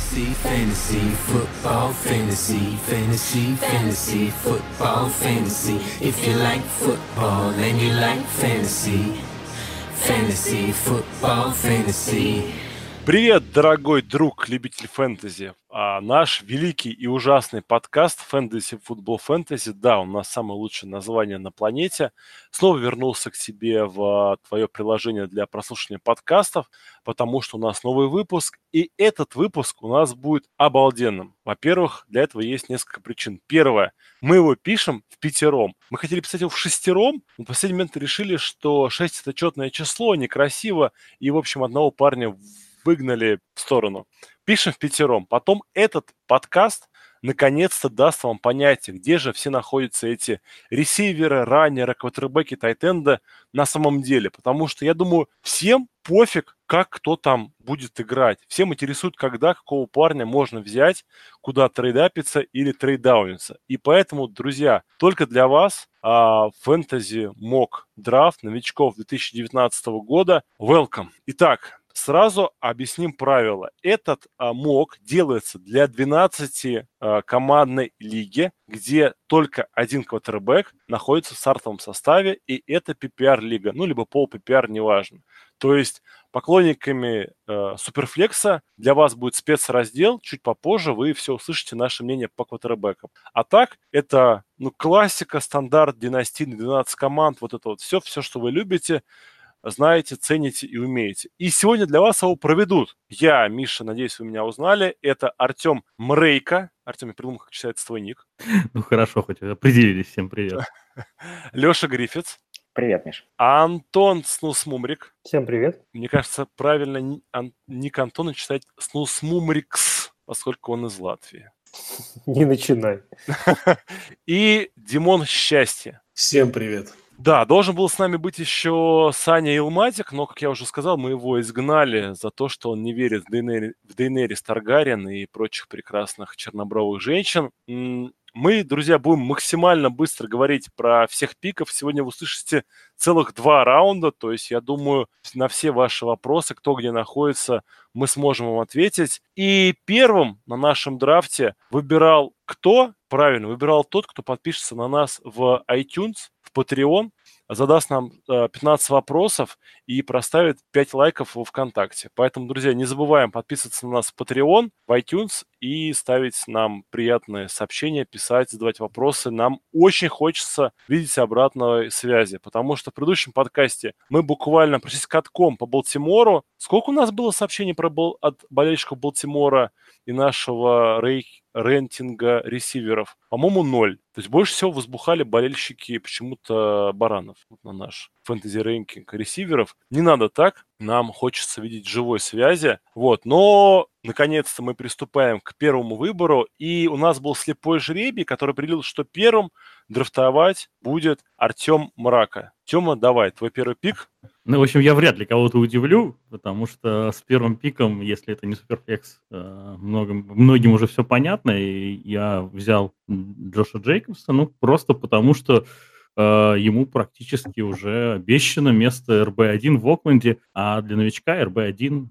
Fantasy, fantasy, football, fantasy, fantasy, fantasy, football, fantasy. If you like football and you like fantasy, fantasy, football, fantasy. Привет, дорогой друг, любитель фэнтези. А наш великий и ужасный подкаст «Фэнтези Футбол Фэнтези», да, у нас самое лучшее название на планете, снова вернулся к себе в твое приложение для прослушивания подкастов, потому что у нас новый выпуск, и этот выпуск у нас будет обалденным. Во-первых, для этого есть несколько причин. Первое, мы его пишем в пятером. Мы хотели писать его в шестером, но в последний момент решили, что шесть – это четное число, некрасиво, и, в общем, одного парня выгнали в сторону. Пишем в пятером. Потом этот подкаст наконец-то даст вам понятие, где же все находятся эти ресиверы, раннеры, квотербеки, тайтенда на самом деле. Потому что, я думаю, всем пофиг, как кто там будет играть. Всем интересует, когда какого парня можно взять, куда трейдапиться или трейдауниться. И поэтому, друзья, только для вас фэнтези мок драфт новичков 2019 года. Welcome. Итак, Сразу объясним правила. Этот а, МОК делается для 12 а, командной лиги, где только один квотербек находится в стартовом составе, и это PPR-лига, ну, либо пол PPR, неважно. То есть поклонниками э, Суперфлекса для вас будет спецраздел, чуть попозже вы все услышите наше мнение по квотербекам. А так, это ну, классика, стандарт, династийный, 12 команд, вот это вот все, все, что вы любите – знаете, цените и умеете. И сегодня для вас его проведут. Я, Миша, надеюсь, вы меня узнали. Это Артем Мрейка. Артем, я придумал, как читается твой ник. Ну хорошо, хоть определились. Всем привет. Леша Гриффитс. Привет, Миш. Антон Снусмумрик. Всем привет. Мне кажется, правильно ник Антона читать Снусмумрикс, поскольку он из Латвии. Не начинай. И Димон Счастье. Всем привет. Да, должен был с нами быть еще Саня Илматик, но, как я уже сказал, мы его изгнали за то, что он не верит в Дейнери, в Дейнерис Таргариен и прочих прекрасных чернобровых женщин. Мы, друзья, будем максимально быстро говорить про всех пиков. Сегодня вы услышите целых два раунда, то есть я думаю, на все ваши вопросы, кто где находится, мы сможем вам ответить. И первым на нашем драфте выбирал кто? Правильно, выбирал тот, кто подпишется на нас в iTunes, в Patreon, задаст нам 15 э, вопросов и проставит 5 лайков во ВКонтакте. Поэтому, друзья, не забываем подписываться на нас в Patreon, в iTunes и ставить нам приятные сообщения, писать, задавать вопросы. Нам очень хочется видеть обратной связи, потому что в предыдущем подкасте мы буквально прошлись катком по Балтимору. Сколько у нас было сообщений про, от болельщиков Балтимора и нашего рей, ranking а receiver ов? По-моему, ноль. То есть больше всего возбухали болельщики почему-то баранов на наш fantasy ranking receiver ов. Не надо так, нам хочется видеть живой связи. Вот, но наконец-то мы приступаем к первому выбору, и у нас был слепой жребий, который определил, что первым драфтовать будет Артем Мрака. Тема, давай, твой первый pick. Ну, в общем, я вряд ли кого-то удивлю, потому что с первым пиком, если это не суперфлекс, э, многим, многим уже все понятно, и я взял Джоша Джейкобса, ну, просто потому что э, ему практически уже обещано место РБ-1 в Окленде, а для новичка РБ-1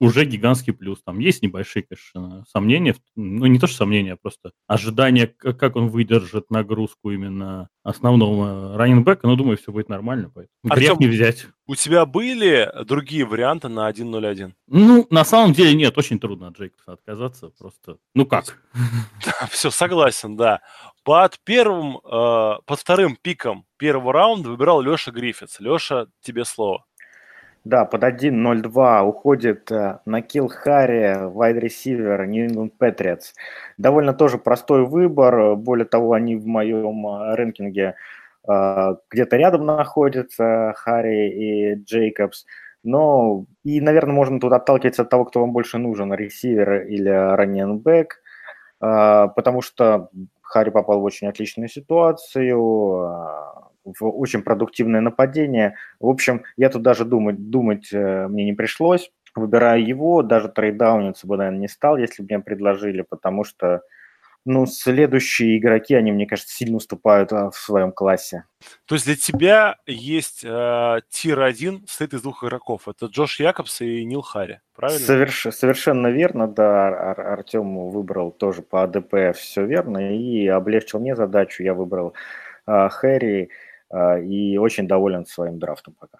уже гигантский плюс. Там есть небольшие, конечно, сомнения, ну не то, что сомнения, а просто ожидание, как он выдержит нагрузку именно основного раненбека, но думаю, все будет нормально, поэтому Артем, грех не взять. У тебя были другие варианты на 1.01? Ну, на самом деле нет, очень трудно от Джейкобса отказаться, просто, ну как? Все, согласен, да. Под первым, э, под вторым пиком первого раунда выбирал Леша Гриффитс. Леша, тебе слово. Да, под 1.02 уходит э, Накил Харри, wide receiver New England Patriots. Довольно тоже простой выбор. Более того, они в моем э, рэнкинге э, где-то рядом находятся, Харри и Джейкобс. Но и, наверное, можно тут отталкиваться от того, кто вам больше нужен, ресивер или раненбэк, потому что Харри попал в очень отличную ситуацию, в очень продуктивное нападение. В общем, я тут даже думать, думать э, мне не пришлось. Выбирая его, даже трейдауниться бы, наверное, не стал, если бы мне предложили, потому что Ну, следующие игроки, они, мне кажется, сильно уступают а, в своем классе. То есть для тебя есть э, tier 1, состоит из двух игроков. Это Джош Якобс и Н'Кил Харри, правильно? Соверш... Совершенно верно, да. Ар- Артем выбрал тоже по ADP все верно и облегчил мне задачу. Я выбрал э, Харри э, и очень доволен своим драфтом пока.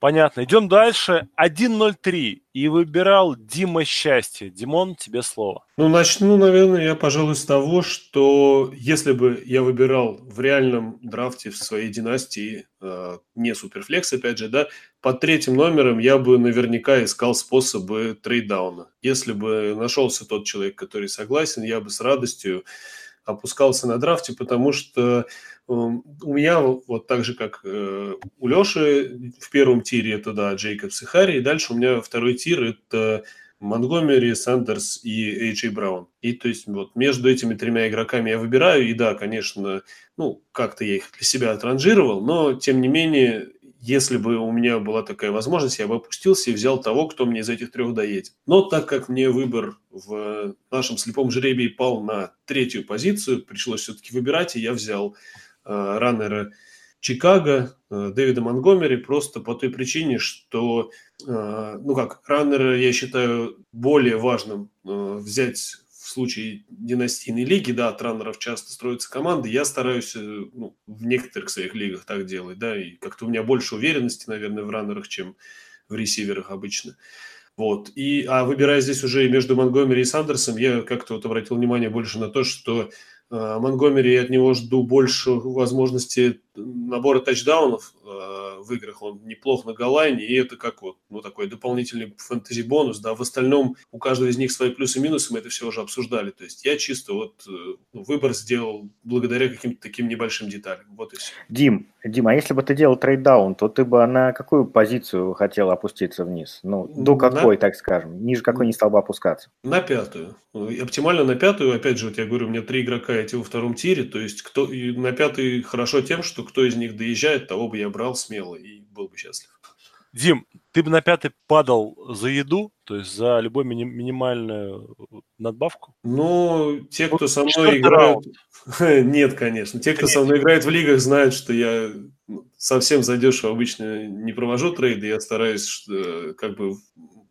Понятно. Идем дальше. 1.03. И выбирал Дима Счастье. Димон, тебе слово. Ну, начну, наверное, я, пожалуй, с того, что если бы я выбирал в реальном драфте в своей династии э, не суперфлекс, опять же, да, под третьим номером я бы наверняка искал способы трейдауна. Если бы нашелся тот человек, который согласен, я бы с радостью опускался на драфте, потому что у меня вот так же, как э, у Леши в первом тире это, да, Джейкобс и Харри, и дальше у меня второй тир это Монгомери, Сандерс и Эйджей Браун. И то есть вот между этими тремя игроками я выбираю, и да, конечно, ну, как-то я их для себя отранжировал, но тем не менее, если бы у меня была такая возможность, я бы опустился и взял того, кто мне из этих трех доедет. Но так как мне выбор в нашем слепом жребии пал на третью позицию, пришлось все-таки выбирать, и я взял раннера Чикаго, э, Дэвида Монгомери, просто по той причине, что, э, ну как, раннера я считаю более важным взять в случае династийной лиги, да, от раннеров часто строятся команды, я стараюсь ну, в некоторых своих лигах так делать, да, и как-то у меня больше уверенности, наверное, в раннерах, чем в ресиверах обычно. Вот. И, а выбирая здесь уже между Монгомери и Сандерсом, я как-то вот обратил внимание больше на то, что э, Монгомери от него жду больше возможности набора тачдаунов. Э, в играх. Он неплох на голлайне, и это как вот ну, такой дополнительный фэнтези-бонус. Да. В остальном у каждого из них свои плюсы и минусы, мы это все уже обсуждали. То есть я чисто вот э, ну, выбор сделал благодаря каким-то таким небольшим деталям. Вот и все. Дим, Дим, а если бы ты делал трейдаун, то ты бы на какую позицию хотел опуститься вниз? Ну, до какой, на... так скажем? Ниже какой не стал бы опускаться? На пятую. Оптимально на пятую. Опять же, вот я говорю, у меня три игрока эти во втором тире. То есть кто на пятый хорошо тем, что кто из них доезжает, того бы я брал смело и был бы счастлив. Дим, ты бы на пятый падал за еду, то есть за любую мини- минимальную надбавку? Ну, те, кто со мной играют... Нет, конечно. Те, кто со мной играет в лигах, знают, что я совсем задешево обычно не провожу трейды. Я стараюсь как бы...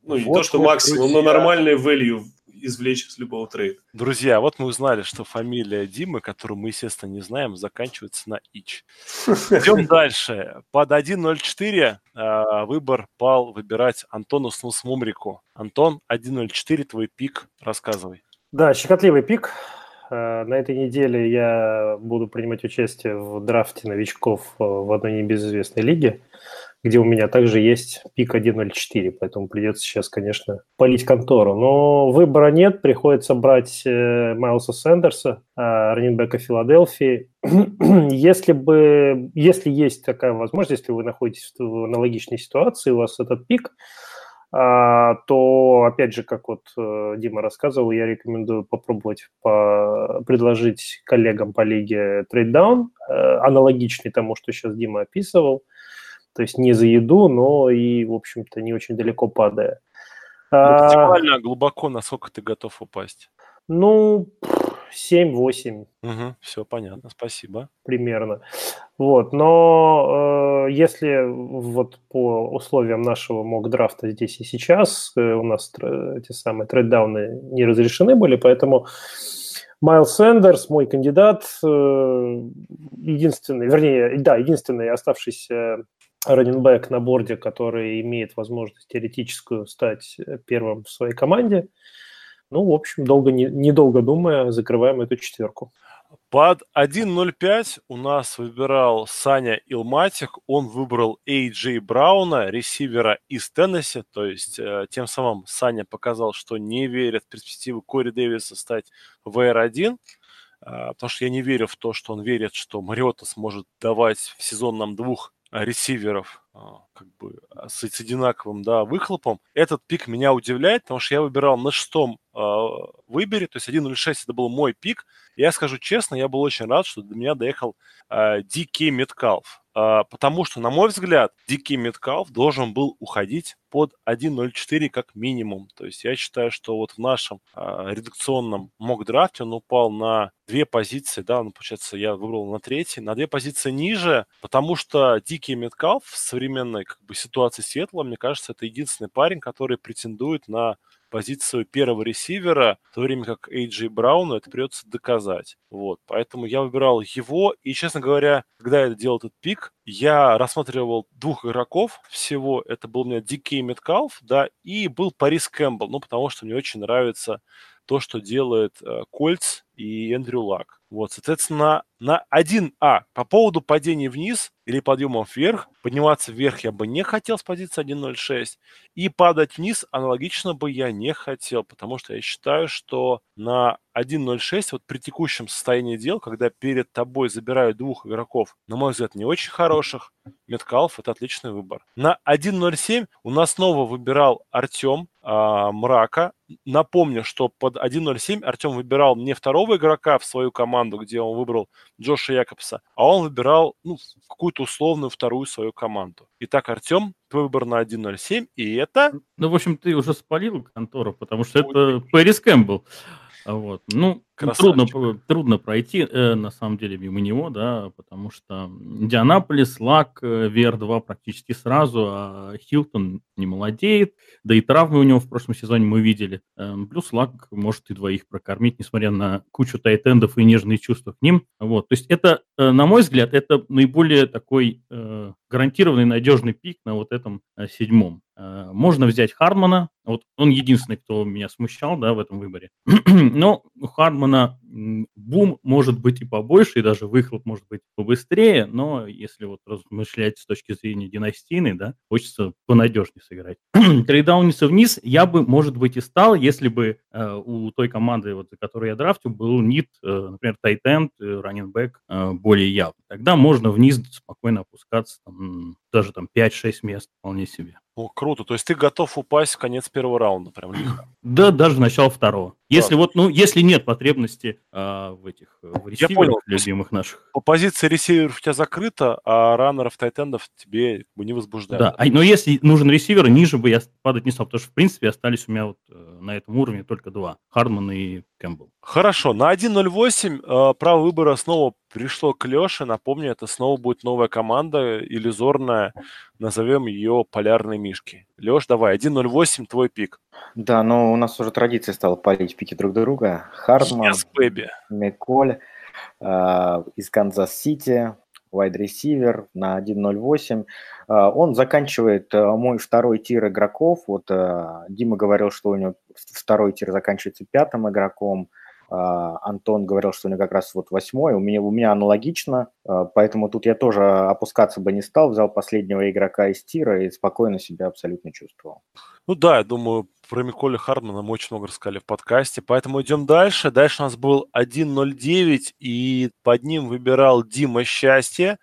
Ну, не то, что максимум, но нормальный value извлечь из любого трейда. Друзья, вот мы узнали, что фамилия Димы, которую мы, естественно, не знаем, заканчивается на Ич. Идем дальше. Под 1.04 э, выбор пал выбирать Антону Снусмумрику. Антон, 1.04, твой пик, рассказывай. Да, щекотливый пик. Э, на этой неделе я буду принимать участие в драфте новичков э, в одной небезызвестной лиге где у меня также есть пик 1.04, поэтому придется сейчас, конечно, полить контору. Но выбора нет, приходится брать э, Майлса Сендерса, э, раненбека Филадельфии. если бы, если есть такая возможность, если вы находитесь в аналогичной ситуации, у вас этот пик, а, то, опять же, как вот э, Дима рассказывал, я рекомендую попробовать по, предложить коллегам по лиге трейддаун, э, аналогичный тому, что сейчас Дима описывал, то есть не за еду, но и, в общем-то, не очень далеко падая. Ну, максимально а, глубоко, насколько ты готов упасть? Ну, 7-8. Угу, все понятно, спасибо. Примерно. Вот, но э, если вот по условиям нашего мок-драфта здесь и сейчас э, у нас эти самые трейддауны не разрешены были, поэтому Майл Сэндерс, мой кандидат, э, единственный, вернее, да, единственный оставшийся раненбэк на борде, который имеет возможность теоретическую стать э, первым в своей команде. Ну, в общем, долго, не, недолго думая, закрываем эту четверку. Под 1.05 у нас выбирал Саня Илматик. Он выбрал Эй Брауна, ресивера из Теннесси. То есть э, тем самым Саня показал, что не верит в перспективу Кори Дэвиса стать ВР-1. Э, потому что я не верю в то, что он верит, что Мариота сможет давать в сезон нам двух ресиверов а, как бы а, с, с одинаковым да, выхлопом. Этот пик меня удивляет, потому что я выбирал на шестом выбери, то есть 1.06 это был мой пик. Я скажу честно, я был очень рад, что до меня доехал э, Дикий Меткалф. А, потому что, на мой взгляд, Дикий Меткалф должен был уходить под 1.04 как минимум. То есть я считаю, что вот в нашем э, редакционном мок-драфте он упал на две позиции, да, ну, получается, я выбрал на третий, на две позиции ниже, потому что Дикий Меткалф в современной как бы, ситуации Светла, мне кажется, это единственный парень, который претендует на позицию первого ресивера, в то время как Эйджи Брауну это придется доказать. Вот, поэтому я выбирал его, и, честно говоря, когда я делал этот пик, я рассматривал двух игроков всего. Это был у меня Дикей Меткалф, да, и был Парис Кэмпбелл, ну, потому что мне очень нравится то, что делает э, Кольц и Эндрю Лак. Вот, соответственно, на 1А по поводу падения вниз или подъема вверх, подниматься вверх я бы не хотел с позиции 1.06, и падать вниз аналогично бы я не хотел, потому что я считаю, что на 1.06 вот при текущем состоянии дел, когда перед тобой забирают двух игроков, на мой взгляд, не очень хороших, Меткалф – это отличный выбор. На 1.07 у нас снова выбирал Артем а, Мрака. Напомню, что под 1.07 Артем выбирал не второго игрока в свою команду, где он выбрал Джоша Якобса, а он выбирал ну, какую-то условную вторую свою команду. Итак, Артем, твой выбор на 1.07, и это... Ну, в общем, ты уже спалил контору, потому что это Пэрис Кэмпбелл. Вот. Ну, трудно, трудно пройти, э, на самом деле, мимо него, да, потому что Индианаполис, Лак, э, VR2 практически сразу, а Хилтон не молодеет, да и травмы у него в прошлом сезоне мы видели. Э, плюс Лак может и двоих прокормить, несмотря на кучу тайтендов и нежные чувства к ним. Вот. То есть это, э, на мой взгляд, это наиболее такой э, гарантированный надежный пик на вот этом э, седьмом. Э, можно взять Хардмана, вот он единственный, кто меня смущал, да, в этом выборе. Но у Хардмана una бум может быть и побольше, и даже выхлоп может быть побыстрее, но если вот размышлять с точки зрения династийной, да, хочется понадежнее сыграть. Трейдауниться вниз я бы, может быть, и стал, если бы э, у той команды, вот, за которую я драфтю, был нит, э, например, тайтенд, э, раннинбэк э, более явный. Тогда можно вниз спокойно опускаться, там, даже там 5-6 мест вполне себе. О, круто. То есть ты готов упасть в конец первого раунда, прям Да, даже начало второго. Если вот, ну, если нет потребности а, в этих э, в Я понял. любимых наших. По позиции ресиверов у тебя закрыто, а раннеров, тайтендов тебе не возбуждают. Да, а, но если нужен ресивер, ниже бы я падать не стал, потому что, в принципе, остались у меня вот э, на этом уровне только два. Хардман и Кэмпбелл. Хорошо, на 1.08 э, право выбора снова пришло к Леше. Напомню, это снова будет новая команда, иллюзорная. Назовем ее «Полярные мишки». Леш, давай, 1.08, твой pick. Да, но у нас уже традиция стала палить pick и друг друга. Хардман, yes, Миколь э, из Канзас-Сити, wide receiver на 1.08. Э, он заканчивает э, мой второй tier игроков. Вот э, Дима говорил, что у него второй tier заканчивается пятым игроком. А, Антон говорил, что у него как раз вот восьмой, у меня, у меня аналогично, а, поэтому тут я тоже опускаться бы не стал, взял последнего игрока из tier а и спокойно себя абсолютно чувствовал. Ну да, я думаю, про Миколя Хардмана мы очень много рассказали в подкасте, поэтому идем дальше. Дальше у нас был 1.09, и под ним выбирал Дима Счастье.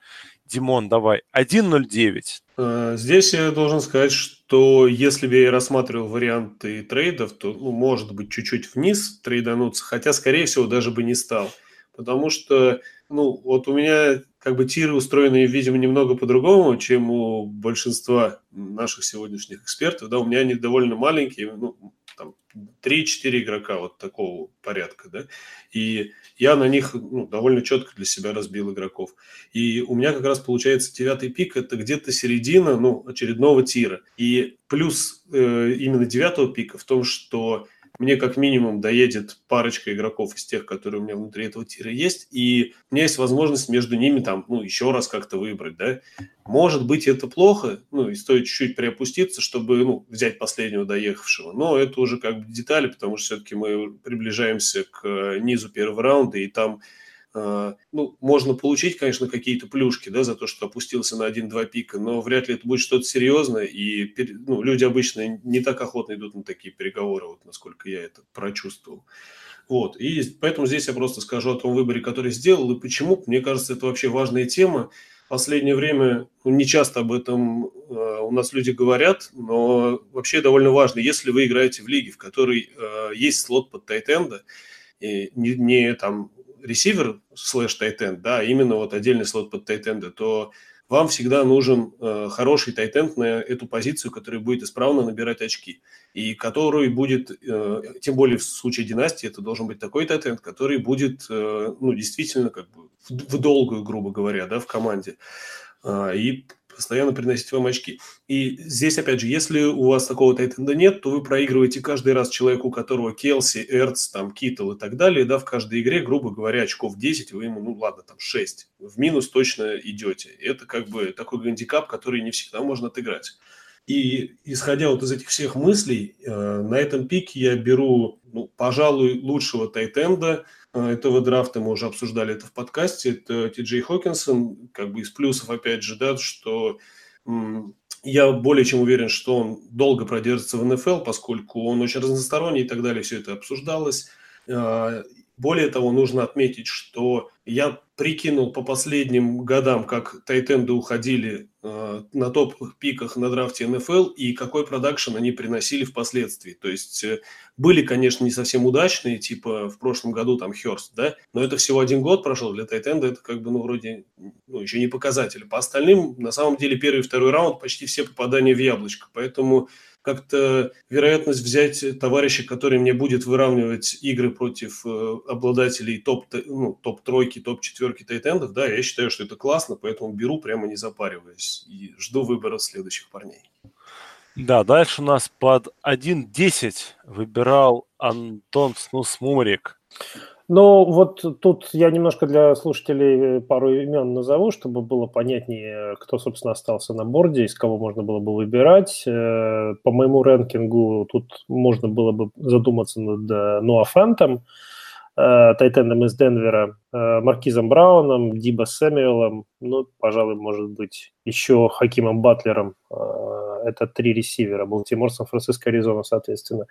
Димон, давай, 1.09. Э, здесь я должен сказать, что если бы я рассматривал варианты трейдов, то, ну, может быть, чуть-чуть вниз трейдануться, хотя, скорее всего, даже бы не стал. Потому что, ну, вот у меня как бы тиры устроены, видимо, немного по-другому, чем у большинства наших сегодняшних экспертов. Да, у меня они довольно маленькие, ну, там 3-4 игрока вот такого порядка, да, и я на них ну, довольно четко для себя разбил игроков. И у меня как раз получается девятый пик, это где-то середина, ну, очередного тира. И плюс э, именно девятого пика в том, что мне как минимум доедет парочка игроков из тех, которые у меня внутри этого тира есть, и у меня есть возможность между ними там, ну, еще раз как-то выбрать, да. Может быть, это плохо, ну, и стоит чуть-чуть приопуститься, чтобы, ну, взять последнего доехавшего, но это уже как бы детали, потому что все-таки мы приближаемся к низу первого раунда, и там ну, можно получить, конечно, какие-то плюшки, да, за то, что опустился на 1-2 пика, но вряд ли это будет что-то серьезное, и ну, люди обычно не так охотно идут на такие переговоры, вот насколько я это прочувствовал. Вот. И поэтому здесь я просто скажу о том выборе, который сделал, и почему. Мне кажется, это вообще важная тема. Последнее время ну, не часто об этом э, у нас люди говорят, но вообще довольно важно, если вы играете в лиге, в которой э, есть слот под тайтенда, и не, не там ресивер slash тайтенд, да, именно вот отдельный слот под тайтенда, то вам всегда нужен э, хороший тайтенд на эту позицию, который будет исправно набирать очки. И который будет, э, тем более в случае династии, это должен быть такой тайтенд, который будет, э, ну, действительно, как бы в, в долгую, грубо говоря, да, в команде. Э, и постоянно приносить вам очки. И здесь, опять же, если у вас такого тайтенда нет, то вы проигрываете каждый раз человеку, у которого Келси, Эрц, там, Китл и так далее, да, в каждой игре, грубо говоря, очков 10, вы ему, ну ладно, там 6. В минус точно идете. Это как бы такой гандикап, который не всегда можно отыграть. И исходя вот из этих всех мыслей, э, на этом пике я беру, ну, пожалуй, лучшего тайтенда – этого драфта, мы уже обсуждали это в подкасте, это Ти Джей Хокинсон, как бы из плюсов, опять же, да, что я более чем уверен, что он долго продержится в НФЛ, поскольку он очень разносторонний и так далее, все это обсуждалось. Более того, нужно отметить, что я прикинул по последним годам, как тайтенды уходили э, на топ-пиках на драфте НФЛ и какой продакшн они приносили впоследствии. То есть э, были, конечно, не совсем удачные, типа в прошлом году там Херст, да, но это всего один год прошел для тайтенда, это как бы, ну, вроде, ну, еще не показатель. По остальным, на самом деле, первый и второй раунд почти все попадания в яблочко, поэтому как-то вероятность взять товарища, который мне будет выравнивать игры против э, обладателей топ, ну, топ-тройки, топ-четверки тайтендов, да, я считаю, что это классно, поэтому беру прямо не запариваясь и жду выбора следующих парней. Да, дальше у нас под 1.10 выбирал Антон Снус Мумрик. Ну, вот тут я немножко для слушателей пару имен назову, чтобы было понятнее, кто, собственно, остался на борде, из кого можно было бы выбирать. Э, по моему рэнкингу тут можно было бы задуматься над э, Ноа Фэнтом, э, Тайтендом из Денвера, Маркизом Брауном, Диба Сэмюэлом, ну, пожалуй, может быть, еще Хакимом Батлером, это три ресивера, Балтимор, Сан-Франциско, Аризона, соответственно.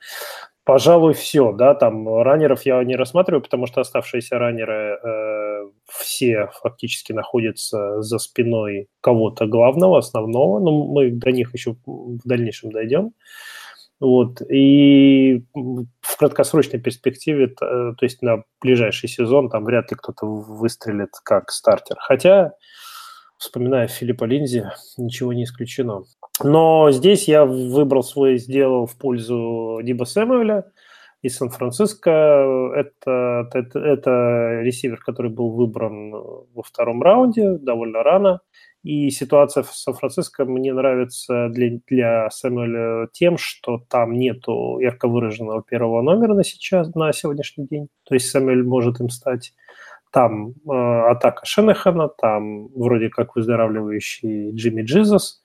Пожалуй, все, да, там раннеров я не рассматриваю, потому что оставшиеся раннеры э, все фактически находятся за спиной кого-то главного, основного, но мы до них еще в дальнейшем дойдем. Вот. И в краткосрочной перспективе, то, то есть на ближайший сезон, там вряд ли кто-то выстрелит как стартер. Хотя, вспоминая Филиппа Линзи, ничего не исключено. Но здесь я выбрал свой, сделал в пользу Диба Сэмюэля из Сан-Франциско. Это, это, это ресивер, который был выбран во втором раунде, довольно рано. И ситуация в Сан-Франциско мне нравится для, для Сэмюэля тем, что там нету ярко выраженного первого номера на сейчас, на сегодняшний день. То есть Сэмюэль может им стать. Там э, атака Шенехана, там вроде как выздоравливающий Джимми Джизус –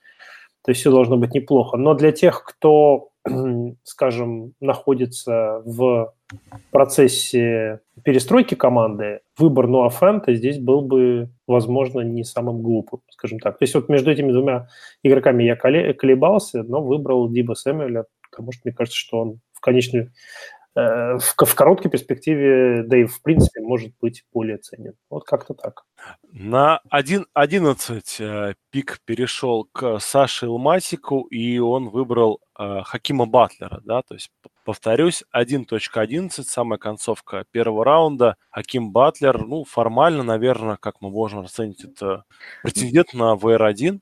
то есть все должно быть неплохо. Но для тех, кто, скажем, находится в процессе перестройки команды, выбор Ноа Фэнта здесь был бы, возможно, не самым глупым, скажем так. То есть вот между этими двумя игроками я колебался, но выбрал Диба Сэмюэля, потому что мне кажется, что он в конечной Э, в, в короткой перспективе, да и в принципе, может быть более ценен. Вот как-то так. На 1.11 э, пик перешел к Саше Илмасику, и он выбрал э, Хакима Батлера, да, то есть, повторюсь, 1.11, самая концовка первого раунда, Хаким Батлер, ну, формально, наверное, как мы можем оценить, это претендент на ВР-1,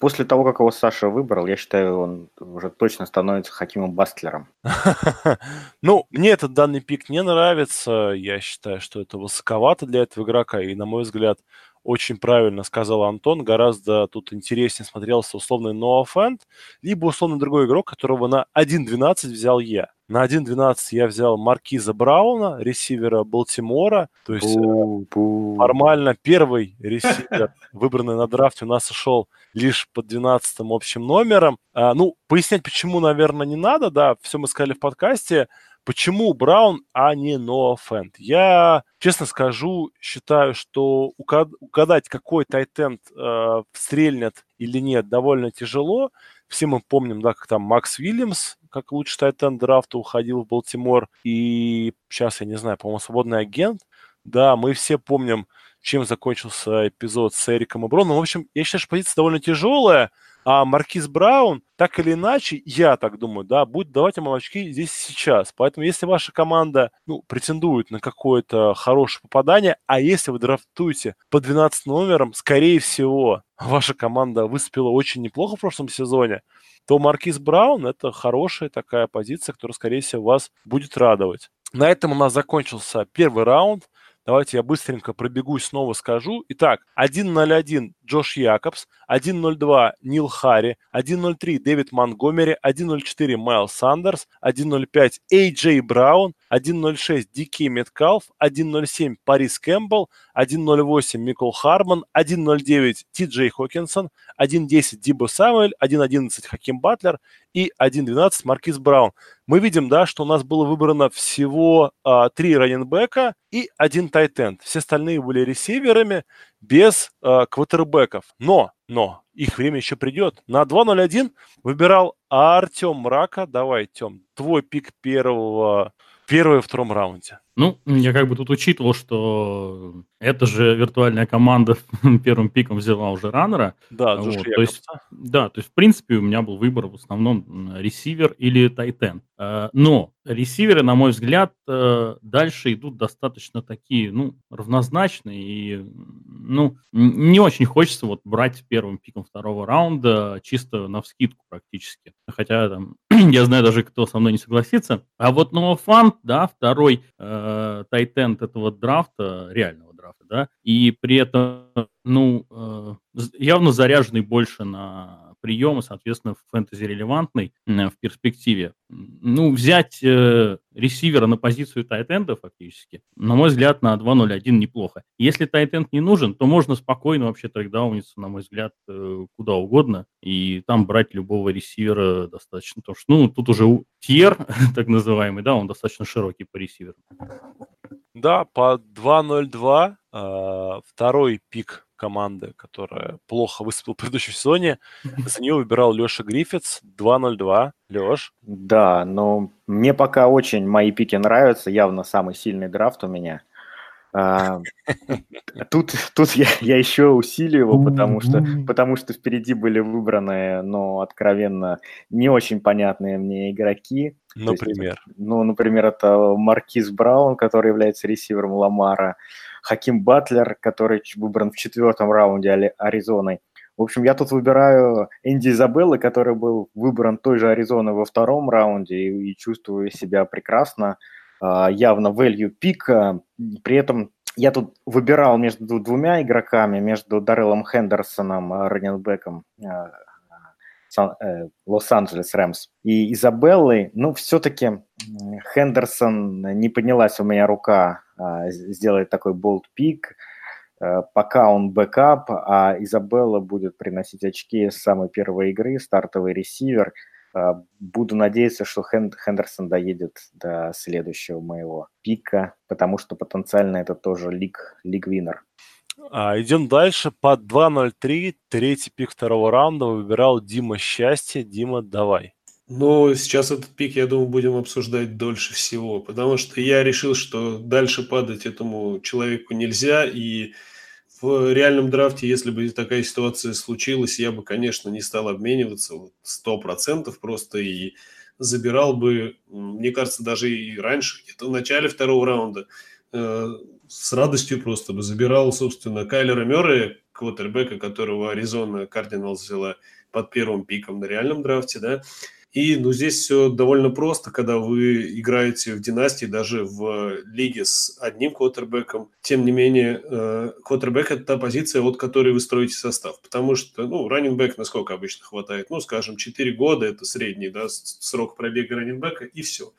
После того, как его Саша выбрал, я считаю, он уже точно становится Хакимом Бастлером. Ну, мне этот данный пик не нравится. Я считаю, что это высоковато для этого игрока. И, на мой взгляд, очень правильно сказал Антон, гораздо тут интереснее смотрелся условный Ноа Фэнд, либо условно другой игрок, которого на 1.12 взял я. На 1.12 я взял Маркиза Брауна, ресивера Балтимора. То есть бу, бу. формально первый ресивер, выбранный на драфте, у нас сошел лишь под 12 общим номером. А, ну, пояснять, почему, наверное, не надо, да, все мы сказали в подкасте. Почему Браун, а не Ноа Фэнд? Я, честно скажу, считаю, что угадать, какой тайтенд э, стрельнет или нет, довольно тяжело. Все мы помним, да, как там Макс Уильямс, как лучший тайтенд драфта, уходил в Балтимор. И сейчас, я не знаю, по-моему, свободный агент. Да, мы все помним, чем закончился эпизод с Эриком и Броном. В общем, я считаю, что позиция довольно тяжелая, а Маркиз Браун, так или иначе, я так думаю, да, будет давать ему очки здесь сейчас. Поэтому если ваша команда ну, претендует на какое-то хорошее попадание, а если вы драфтуете по 12 номерам, скорее всего, ваша команда выступила очень неплохо в прошлом сезоне, то Маркиз Браун – это хорошая такая позиция, которая, скорее всего, вас будет радовать. На этом у нас закончился первый раунд. Давайте я быстренько пробегусь, снова скажу. Итак, 1.01 Джош Якобс, 1.02 Н'Кил Харри, 1.03 Дэвид Монгомери, 1.04 Майлз Сандерс, 1.05 Эй Джей Браун, 1.06 Ди Кей Меткалф, 1.07 Парис Кэмпбелл, 1.08 Микол Хардман, 1.09 Ти Джей Хокинсон, 1.10 Дибо Самуэль, 1.11 Хаким Батлер и 1.12 Маркиз Браун. Мы видим, да, что у нас было выбрано всего а, три раненбека и один тайтенд. Все остальные были ресиверами без а, квотербеков. Но, но, их время еще придет. На 2.01 выбирал Артем Мрака. Давай, Тем, твой пик первого, первого и втором раунде. Ну, я как бы тут учитывал, что эта же виртуальная команда первым пиком взяла уже раннера. Да, вот, то есть, да, то есть, в принципе, у меня был выбор в основном ресивер или тайтен. Но ресиверы, на мой взгляд, э, дальше идут достаточно такие, ну, равнозначные. И, ну, не очень хочется вот брать первым пиком второго раунда чисто на вскидку практически. Хотя там, я знаю даже, кто со мной не согласится. А вот Ноуфант, да, второй э, тайтенд этого драфта, реального драфта, да, и при этом, ну, э, явно заряженный больше на приемы, соответственно, фэнтези релевантный в перспективе. Ну, взять э, ресивера на позицию тайтенда фактически, на мой взгляд, на 2.01 неплохо. Если тайтенд не нужен, то можно спокойно вообще трекдауниться, на мой взгляд, э, куда угодно, и там брать любого ресивера достаточно. Потому что, ну, тут уже тьер, так называемый, да, он достаточно широкий по ресиверу. Да, по 2.02 э, второй пик команды, которая плохо выступила в предыдущем сезоне. За нее выбирал Леша Гриффитс 2-0-2. Леш? Да, но мне пока очень мои пики нравятся. Явно самый сильный драфт у меня. А, тут тут я, я еще усилию его, потому что, потому что впереди были выбраны, но откровенно не очень понятные мне игроки. Например? Есть, ну, например, это Маркиз Браун, который является ресивером Ламара. Хаким Батлер, который выбран в четвертом раунде Аризоной. В общем, я тут выбираю Энди Изабеллы, который был выбран той же Аризоной во втором раунде и, и чувствую себя прекрасно. Uh, явно value пика. При этом я тут выбирал между двумя игроками, между Дарреллом Хендерсоном, раненбеком Лос-Анджелес Рэмс и Изабеллой. Ну, все-таки Хендерсон не поднялась у меня рука а, сделать такой bold pick, э, пока он backup, а Изабелла будет приносить очки с самой первой игры, стартовый ресивер. Буду надеяться, что Хендерсон доедет до следующего моего пика, потому что потенциально это тоже league, league-winner. А, идем дальше. По 2.03, третий пик второго раунда выбирал Дима Счастье. Дима, давай. Но сейчас этот пик, я думаю, будем обсуждать дольше всего, потому что я решил, что дальше падать этому человеку нельзя, и в реальном драфте, если бы такая ситуация случилась, я бы, конечно, не стал обмениваться сто процентов просто и забирал бы, мне кажется, даже и раньше, где-то в начале второго раунда, э, с радостью просто бы забирал, собственно, Кайлера Мёррея, квотербека, которого Аризона Кардиналс взяла под первым пиком на реальном драфте, да, и ну, здесь все довольно просто, когда вы играете в династии, даже в лиге с одним квотербеком. Тем не менее, э, квотербек – это та позиция, от которой вы строите состав. Потому что, ну, раннинбэк насколько обычно хватает? Ну, скажем, 4 года – это средний да, срок пробега раннинбека, и все.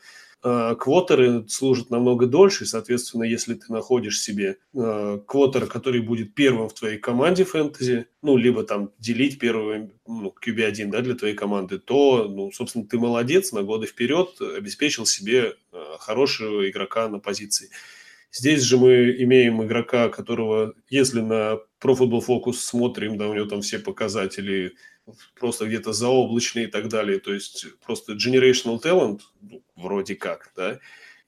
Э, квотеры служат намного дольше, соответственно, если ты находишь себе э, квотера, который будет первым в твоей команде фэнтези, ну, либо там делить первым, ну, QB1, да, для твоей команды, то, ну, собственно, ты молодец, на годы вперед обеспечил себе э, хорошего игрока на позиции. Здесь же мы имеем игрока, которого, если на Pro Football Focus смотрим, да, у него там все показатели просто где-то заоблачные и так далее, то есть просто generational talent, ну, вроде как, да,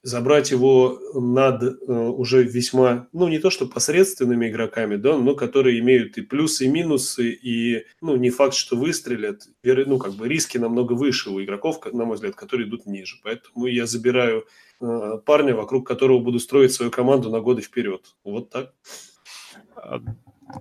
забрать его над э, уже весьма, ну, не то что посредственными игроками, да, но которые имеют и плюсы, и минусы, и, ну, не факт, что выстрелят. Ну, как бы риски намного выше у игроков, на мой взгляд, которые идут ниже. Поэтому я забираю э, парня, вокруг которого буду строить свою команду на годы вперед. Вот так.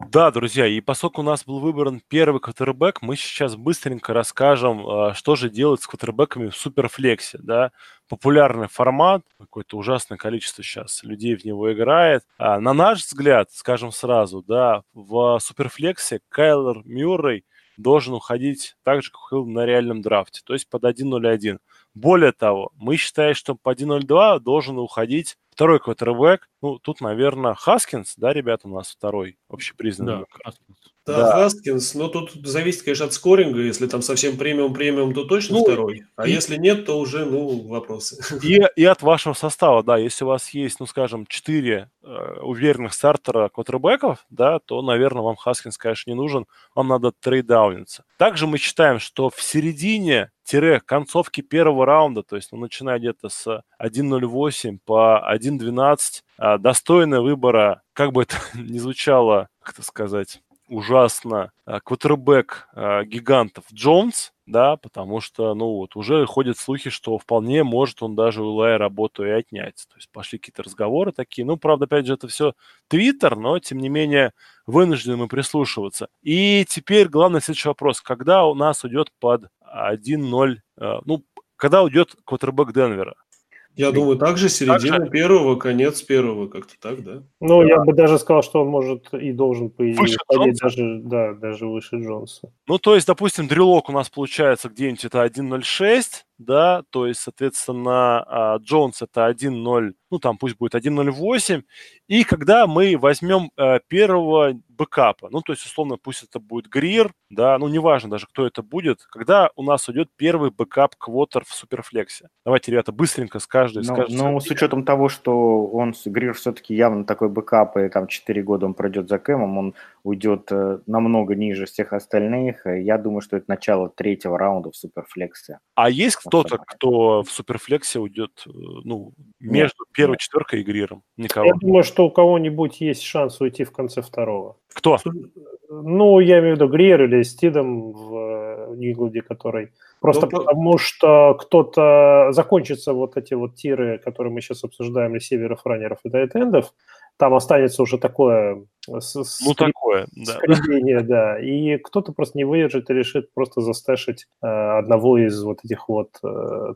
Да, друзья, и поскольку у нас был выбран первый квотербек, мы сейчас быстренько расскажем, а, что же делать с квотербеками в суперфлексе, да. Популярный формат, какое-то ужасное количество сейчас людей в него играет. А на наш взгляд, скажем сразу, да, в суперфлексе Кайлер Мюррей должен уходить так же, как уходил на реальном драфте, то есть под 1.01. Более того, мы считаем, что по 1.02 должен уходить второй квотербек. Ну, тут, наверное, Хаскинс, да, ребята, у нас второй общепризнанный. Да, Хаскинс. Да, да, Хаскинс, но тут зависит, конечно, от скоринга. Если там совсем премиум-премиум, то точно ну, второй. А и, если нет, то уже, ну, вопросы. И, и от вашего состава, да. Если у вас есть, ну, скажем, четыре э, уверенных стартера квотербеков, да, то, наверное, вам Хаскинс, конечно, не нужен. Вам надо трейддауниться. Также мы считаем, что в середине тире концовки первого раунда, то есть ну, начиная где-то с 1.08 по 1.12, а, достойно выбора, как бы это ни звучало, как это сказать, ужасно а, квотербек а, гигантов Джонс, да, потому что, ну вот, уже ходят слухи, что вполне может он даже у Лая работу и отнять. То есть пошли какие-то разговоры такие. Ну, правда, опять же, это все Твиттер, но, тем не менее, вынуждены мы прислушиваться. И теперь главный следующий вопрос. Когда у нас уйдет под 1-0, а, ну, когда уйдет квотербек Денвера? Я думаю, также середина также... первого, конец первого, как-то так, да? Ну, да. я бы даже сказал, что он может и должен по идее уходить даже, да, даже выше Джонса. Ну, то есть, допустим, Дрю Лок у нас получается где-нибудь это 1.06, да, то есть, соответственно, а, Джонс это 1.0, ну, там пусть будет 1.08, и когда мы возьмем э, первого бэкапа, ну, то есть, условно, пусть это будет Грир, да, ну, неважно даже, кто это будет, когда у нас уйдет первый backup-квотер в Суперфлексе. Давайте, ребята, быстренько с каждой... Ну, ну с учетом того, что он, Грир все-таки явно такой backup, и там 4 года он пройдет за Кэмом, он уйдет э, намного ниже всех остальных, я думаю, что это начало третьего раунда в Суперфлексе. А есть кто-то, кто в Суперфлексе уйдет, э, ну, между нет, первой нет. четверкой и Гриром? Никого. Я думаю, что у кого-нибудь есть шанс уйти в конце второго. Кто? Ну, я имею в виду Грир или Стидхэм в э, Нью-Ингланде, который... Просто ну, потому что кто-то... Закончатся вот эти вот тиры, которые мы сейчас обсуждаем, ресиверов, раннеров и дайтендов, там останется уже такое ну, скрип, такое, да. скрепление, да. И кто-то просто не выдержит и решит просто застэшить э, одного из вот этих вот э,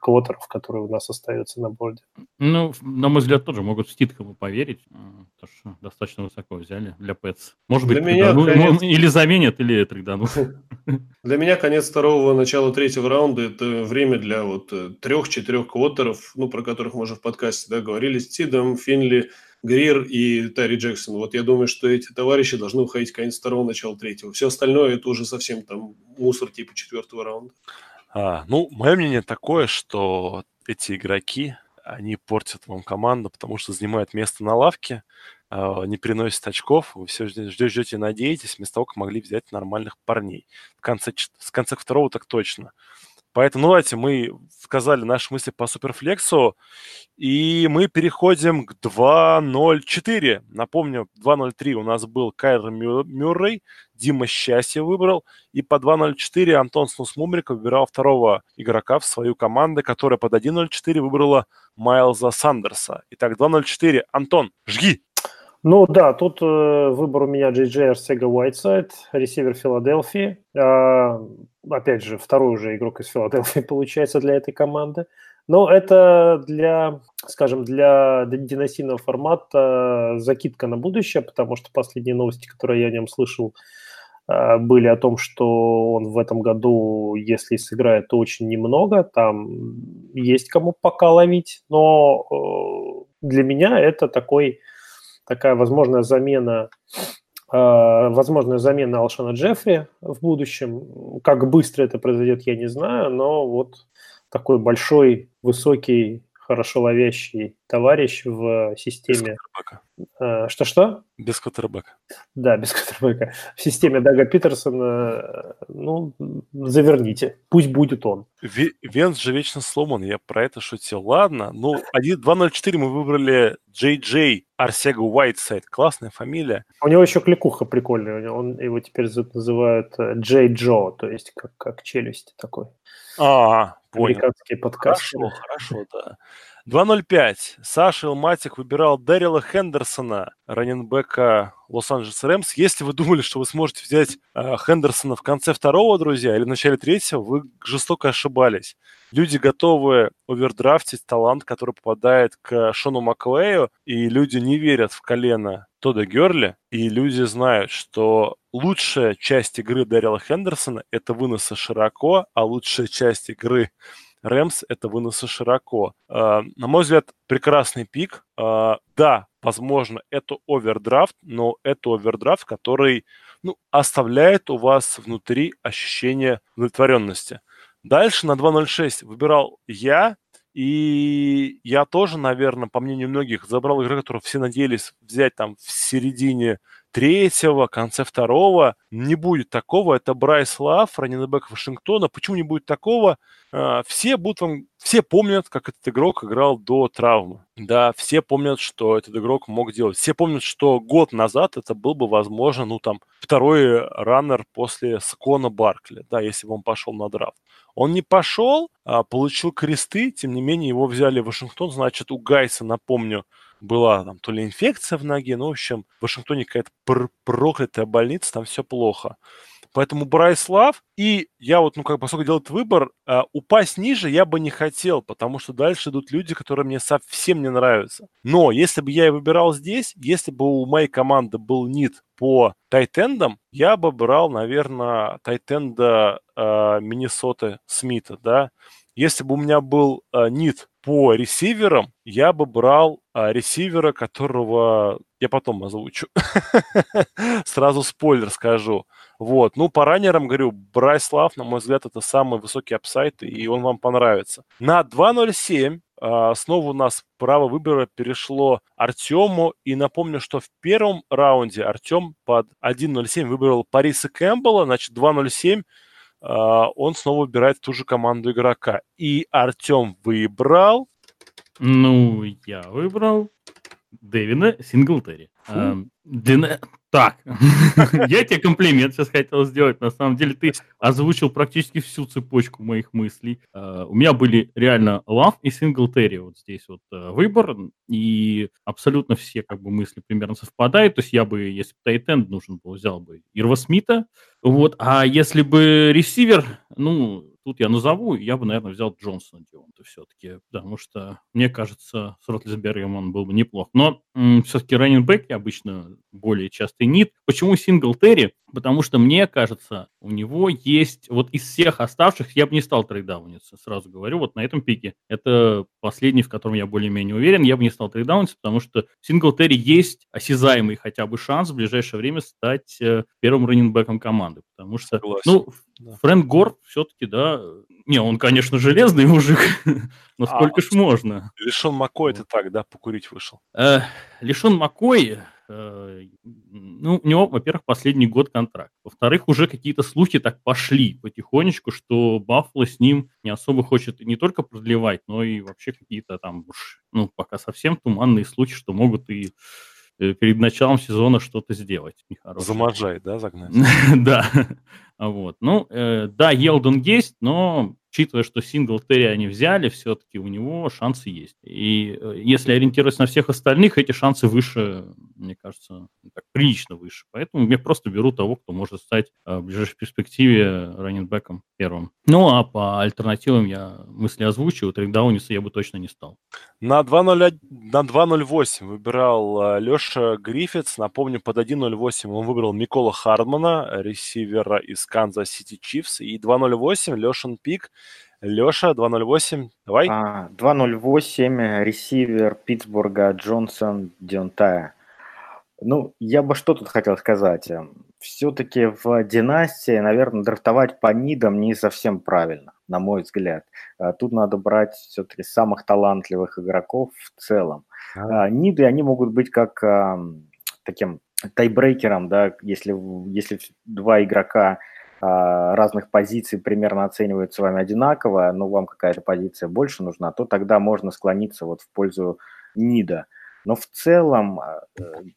квотеров, которые у нас остаются на борде. Ну, на мой взгляд, тоже могут Ститкому поверить, э, потому что достаточно высоко взяли для Пэтс. Может быть, для меня ну, конец... ну, или заменят, или трейданут. Для меня конец второго, начала третьего раунда – это время для вот э, трех-четырех квотеров, ну, про которых мы уже в подкасте да, говорили, с Тидом, Финли, Грир и Тари Джексон. Вот я думаю, что эти товарищи должны уходить конец второго, начала третьего. Все остальное это уже совсем там мусор типа четвертого раунда. А, ну, мое мнение такое, что эти игроки, они портят вам команду, потому что занимают место на лавке, а, не приносят очков, вы все ждете, ждете надеетесь, вместо того, как могли взять нормальных парней. В конце, в конце второго так точно. Поэтому ну, давайте мы сказали наши мысли по Суперфлексу, и мы переходим к 2.04. Напомню, 2.03 у нас был Кайр Мюррей, Дима Счастье выбрал, и по 2.04 Антон Снусмумрик выбирал второго игрока в свою команду, которая под 1.04 выбрала Майлза Сандерса. Итак, 2.04. Антон, жги! Ну да, тут э, выбор у меня JJ Arcega Whiteside, ресивер Филадельфии. Э, опять же, второй уже игрок из Филадельфии получается для этой команды. Но это для, скажем, для династийного формата закидка на будущее, потому что последние новости, которые я о нем слышал, э, были о том, что он в этом году, если сыграет, то очень немного. Там есть кому пока ловить, но э, для меня это такой такая возможная замена а, возможная замена Алшана Джеффри в будущем. Как быстро это произойдет, я не знаю, но вот такой большой, высокий, хорошо ловящий товарищ в системе... Э, что-что? Без квотербека. Да, без квотербека. В системе Дага Питерсона, ну, заверните. Пусть будет он. Венс же вечно сломан, я про это шутил. Ладно, ну, 2.04 мы выбрали Джей Джей Арсега Уайтсайд. Классная фамилия. У него еще кликуха прикольная. Он его теперь называют э, Джей Джо, то есть как, как челюсть такой. А, понял. Американский подкаст. Хорошо, хорошо, да. 2.05. Саша Илматик выбирал Дэрила Хендерсона, раненбека Лос-Анджелес Рэмс. Если вы думали, что вы сможете взять э, Хендерсона в конце второго, друзья, или в начале третьего, вы жестоко ошибались. Люди готовы овердрафтить талант, который попадает к Шону Маклею, и люди не верят в колено Тода Герли, и люди знают, что лучшая часть игры Дэрила Хендерсона – это выносы широко, а лучшая часть игры Рэмс – это выносы широко. А, на мой взгляд, прекрасный пик. А, да, возможно, это овердрафт, но это овердрафт, который ну, оставляет у вас внутри ощущение удовлетворенности. Дальше на 2.06 выбирал я, и я тоже, наверное, по мнению многих, забрал игрока, которые все надеялись взять там в середине третьего, конце второго. Не будет такого. Это Брайс Лав, раненбэк Вашингтона. Почему не будет такого? А, все будут вам, все помнят, как этот игрок играл до травмы. Да, все помнят, что этот игрок мог делать. Все помнят, что год назад это был бы, возможно, ну там, второй раннер после Скона Баркли, да, если бы он пошел на драфт. Он не пошел, а получил кресты, тем не менее его взяли в Вашингтон, значит, у Гайса, напомню, была там то ли инфекция в ноге, ну, в общем, в Вашингтоне какая-то пр проклятая больница, там все плохо. Поэтому Брайс Лав, и я вот, ну, как поскольку делать выбор, э, упасть ниже я бы не хотел, потому что дальше идут люди, которые мне совсем не нравятся. Но если бы я и выбирал здесь, если бы у моей команды был need по тайтендам, я бы брал, наверное, тайтенда э, Миннесоты Смита, да. Если бы у меня был э, need по ресиверам, я бы брал э, ресивера, которого я потом озвучу. Сразу спойлер скажу. Вот. Ну, по раннерам, говорю, Брайс Лав, на мой взгляд, это самый высокий upside, и он вам понравится. На 2.07 а, снова у нас право выбора перешло Артему. И напомню, что в первом раунде Артем под 1.07 выбрал Париса Кэмпбелла, значит 2.07 а, он снова выбирает ту же команду игрока. И Артем выбрал... Ну, я выбрал Дэвина Синглтери. Эм. Так, я тебе комплимент сейчас хотел сделать. На самом деле ты озвучил практически всю цепочку моих мыслей. Uh, у меня были реально Love и Singletary. Вот здесь вот uh, выбор. И абсолютно все как бы мысли примерно совпадают. То есть я бы, если бы Тайтенд нужен был, взял бы Ирва Смита. Вот. А если бы ресивер, ну, тут я назову, я бы, наверное, взял Джонсона Дионта все-таки, потому что, мне кажется, с Ротлисбергом он был бы неплох. Но все-таки раннинбеки обычно более частый нит. Почему сингл Терри? Потому что, мне кажется, у него есть, вот из всех оставших, я бы не стал трейдауниться, сразу говорю, вот на этом пике. Это последний, в котором я более-менее уверен, я бы не стал трейдауниться, потому что сингл Терри есть осязаемый хотя бы шанс в ближайшее время стать э, первым раннинбеком команды, потому что, Согласен. ну, да. Фрэнк Гор все-таки, да, не, он, конечно, железный мужик, но а, сколько ж можно. Лишон Макой это так, да, покурить вышел? Э, Лишон Макой, э, ну, у него, во-первых, последний год контракт. Во-вторых, уже какие-то слухи так пошли потихонечку, что Баффало с ним не особо хочет не только продлевать, но и вообще какие-то там, ну, пока совсем туманные слухи, что могут и э, перед началом сезона что-то сделать. Замажай, да, загнать? Да. Вот. Ну, э, да, Йелдон есть, но учитывая, что Синглтери они взяли, все-таки у него шансы есть. И э, если ориентироваться на всех остальных, эти шансы выше, мне кажется, так, прилично выше. Поэтому я просто беру того, кто может стать э, в ближайшей перспективе раненбеком первым. Ну, а по альтернативам я мысли озвучиваю. Трейддауниться я бы точно не стал. На 2.08 выбирал э, Леша Гриффитс. Напомню, под 1.08 он выбрал Микола Хардмана, ресивера из Канзас Сити Чифс. И 2.08 Лешин Пик – Леша, 2.08, давай. А, 2.08, ресивер Питтсбурга Джонсон Дионтая. Ну, я бы что тут хотел сказать. все-таки в династии, наверное, драфтовать по нидам не совсем правильно, на мой взгляд. А, тут надо брать все-таки самых талантливых игроков в целом. А. Ниды, они могут быть как а, таким тайбрейкером, да, если, если два игрока разных позиций примерно оценивают с вами одинаково, но вам какая-то позиция больше нужна, то тогда можно склониться вот в пользу нида. Но в целом э,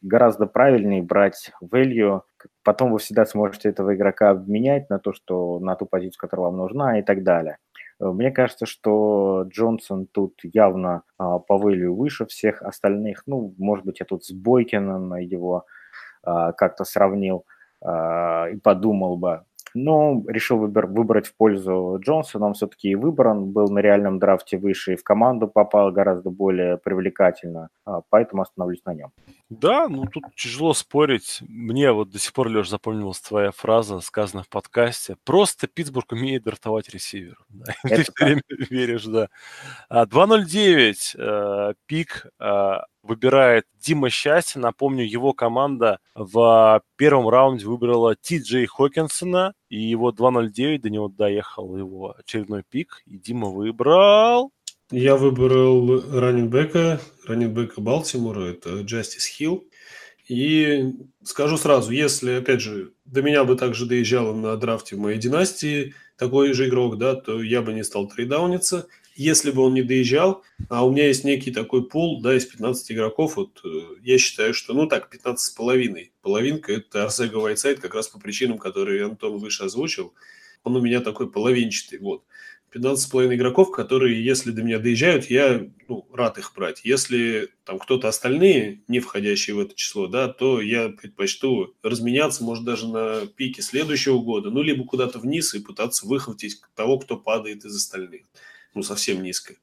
гораздо правильнее брать value, потом вы всегда сможете этого игрока обменять на то, что на ту позицию, которая вам нужна и так далее. Э, мне кажется, что Джонсон тут явно а, по value выше всех остальных. Ну, может быть, я тут с Бойкиным его а, как-то сравнил а, и подумал бы, но решил выбор, выбрать в пользу Джонсона. Он все-таки и выбран был на реальном драфте выше, и в команду попал гораздо более привлекательно, а, поэтому остановлюсь на нем. Да, ну тут тяжело спорить. Мне вот до сих пор, Леш, запомнилась твоя фраза, сказанная в подкасте. Просто Питтсбург умеет драфтовать ресивер. Да. Ты все время веришь, да. 2.09 а, э, пик э, выбирает Дима Счастье. Напомню, его команда в первом раунде выбрала Ти Джей Хокинсона, и его 2.09 до него доехал его очередной пик, и Дима выбрал... Я выбрал раненбека, раненбека Балтимора, это Джастис Хилл. И скажу сразу, если, опять же, до меня бы также доезжало на драфте в моей династии такой же игрок, да, то я бы не стал трейдауниться если бы он не доезжал, а у меня есть некий такой пул, да, из 15 игроков, вот э, я считаю, что, ну так, 15 с половиной. Половинка – это Арсега Вайтсайд, как раз по причинам, которые Антон выше озвучил. Он у меня такой половинчатый, вот. 15,5 игроков, которые, если до меня доезжают, я ну, рад их брать. Если там кто-то остальные, не входящие в это число, да, то я предпочту разменяться, может, даже на пике следующего года, ну, либо куда-то вниз и пытаться выхватить того, кто падает из остальных ну, совсем низко.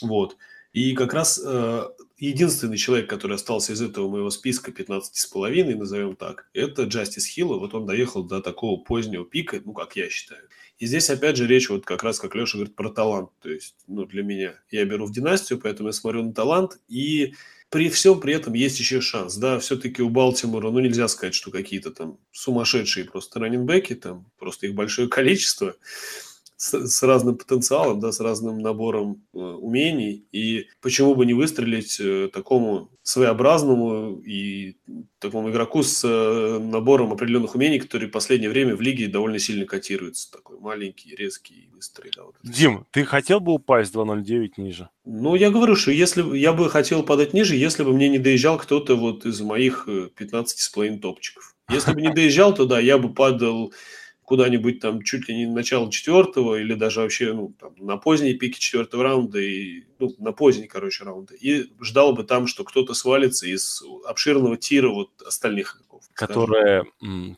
Вот. И как раз э, единственный человек, который остался из этого моего списка 15,5, назовем так, это Джастис Хилл. Вот он доехал до такого позднего пика, ну, как я считаю. И здесь, опять же, речь вот как раз, как Леша говорит, про талант. То есть, ну, для меня, я беру в династию, поэтому я смотрю на талант, и при всем при этом есть еще шанс. Да, все-таки у Балтимора, ну, нельзя сказать, что какие-то там сумасшедшие просто раненбеки, там просто их большое количество с, с разным потенциалом, да, с разным набором э, умений. И почему бы не выстрелить э, такому своеобразному и такому игроку с э, набором определенных умений, который в последнее время в лиге довольно сильно котируется. Такой маленький, резкий, быстрый. Да, вот Дим, ты хотел бы упасть 2.09 ниже? Ну, я говорю, что если я бы хотел падать ниже, если бы мне не доезжал кто-то вот из моих 15,5 топчиков. Если бы не доезжал, то да, я бы падал куда-нибудь там чуть ли не начало четвертого или даже вообще ну, там, на поздние пике четвертого раунда и ну, на поздний, короче, раунда. И ждал бы там, что кто-то свалится из обширного тира вот остальных игроков. Которые,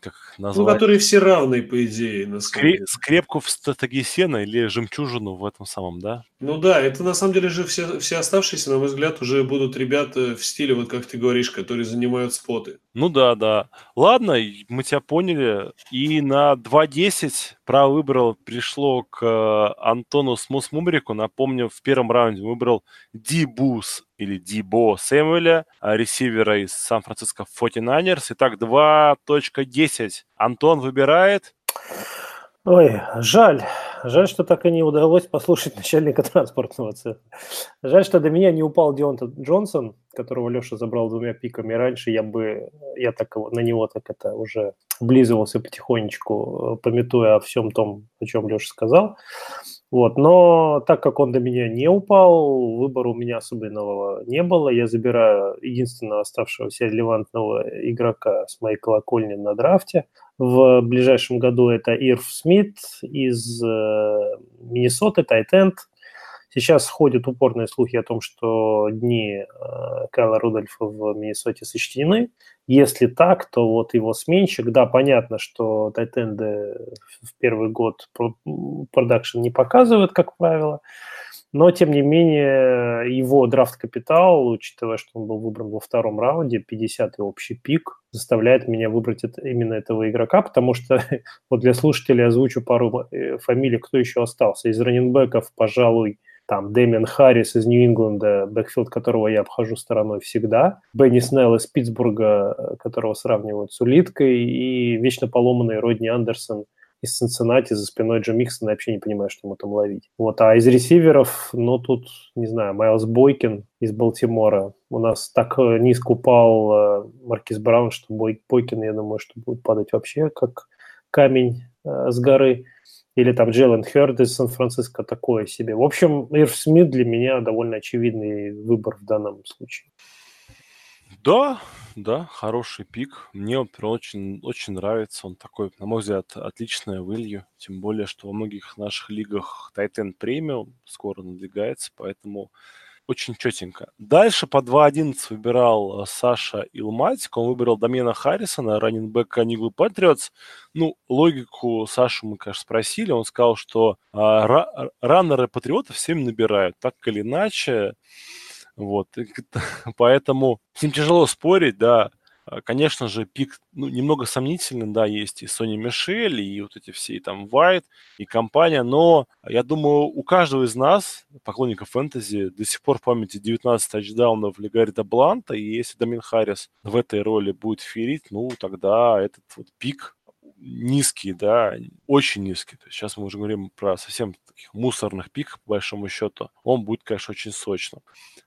как ну, назвать? Ну, которые все равные, по идее. На Скре- скрепку в стратегии сена или жемчужину в этом самом, да? Ну да, это на самом деле же все, все оставшиеся, на мой взгляд, уже будут ребята в стиле, вот как ты говоришь, которые занимают споты. Ну да, да. Ладно, мы тебя поняли. И на 2.10 право выбрал пришло к э, Антону Смусмумрику. Напомню, в первом раунде выбрал Дибус или Дибо Сэмюэля, а, ресивера из Сан-Франциско 49ers. Итак, 2.10. Антон выбирает. Ой, жаль. Жаль, что так и не удалось послушать начальника транспортного цеха. Жаль, что до меня не упал Дионта Джонсон, которого Леша забрал двумя пиками. Раньше я бы, я так на него так это уже облизывался потихонечку, пометуя о всем том, о чем Леша сказал. Вот, но так как он до меня не упал, выбора у меня особенного не было. Я забираю единственного оставшегося релевантного игрока с моей колокольни на драфте. В ближайшем году это Ирф Смит из э, Миннесоты, Тайтенд. Сейчас ходят упорные слухи о том, что дни э, Кайла Рудольфа в Миннесоте сочтены. Если так, то вот его сменщик, да, понятно, что тайтенды в первый год продакшн не показывают, как правило, но, тем не менее, его драфт-капитал, учитывая, что он был выбран во втором раунде, 50-й общий пик, заставляет меня выбрать это, именно этого игрока, потому что, вот для слушателей озвучу пару э, фамилий, кто еще остался. Из раненбеков, пожалуй, там Дэмиан Харрис из Нью-Ингланда, backfield которого я обхожу стороной всегда, Бенни Снелл из Питтсбурга, которого сравнивают с улиткой, и вечно поломанный Родни Андерсон из Цинциннати за спиной Джо Миксона, я вообще не понимаю, что ему там ловить. Вот, а из ресиверов, ну, тут, не знаю, Майлз Бойкин из Балтимора. У нас так э, низко упал э, Маркис Браун, что Бой, Бойкин, я думаю, что будет падать вообще как камень э, с горы. Или там Джеллен Херд из Сан-Франциско такое себе. В общем, Ирф Смит для меня довольно очевидный выбор в данном случае. Да, да, хороший пик. Мне он очень, очень нравится. Он такой, на мой взгляд, отличная вылью. Тем более, что во многих наших лигах Titan премиум скоро надвигается, поэтому очень четенько. Дальше по 2.11 выбирал э, Саша Илматик. Он выбрал Домена Харрисона, раннинбека Нигл Патриотс. Ну, логику Сашу мы, конечно, спросили. Он сказал, что а, раннеры Патриотов всем набирают. Так или иначе, вот. Поэтому с ним тяжело спорить, да. А, конечно же, пик ну, немного сомнительный, да, есть и Сони Мишель, и вот эти все, и там Вайт, и компания, но я думаю, у каждого из нас, поклонников фэнтези, до сих пор в памяти 19 тачдаунов Легарита Бланта, и если Домин Харрис в этой роли будет ферить, ну, тогда этот вот пик низкий, да, очень низкий. То есть сейчас мы уже говорим про совсем таких мусорных пик, по большому счету. Он будет, конечно, очень сочным.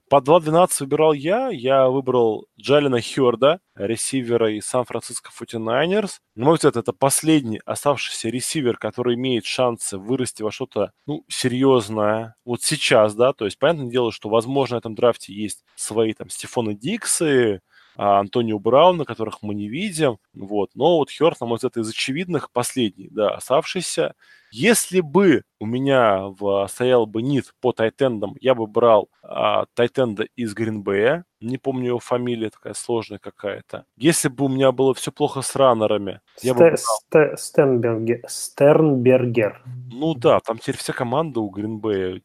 По 2.12 выбирал я. Я выбрал Джалина Хёрда, ресивера из Сан-Франциско 49ers. На мой взгляд, это последний оставшийся ресивер, который имеет шансы вырасти во что-то, ну, серьезное. Вот сейчас, да, то есть, понятное дело, что, возможно, на этом драфте есть свои там Стефаны Диксы, Антонио Брауна, которых мы не видим. Вот. Но вот Хёрт, на мой взгляд, из очевидных последний, да, оставшийся. Если бы у меня в, стоял бы нит по тайтендам, я бы брал а, тайтенда из Гринбея, не помню его фамилия, такая сложная какая-то. Если бы у меня было все плохо с раннерами, я бы брал... Стенбергер. Стернбергер. Ну да, там теперь вся команда у Гринбея.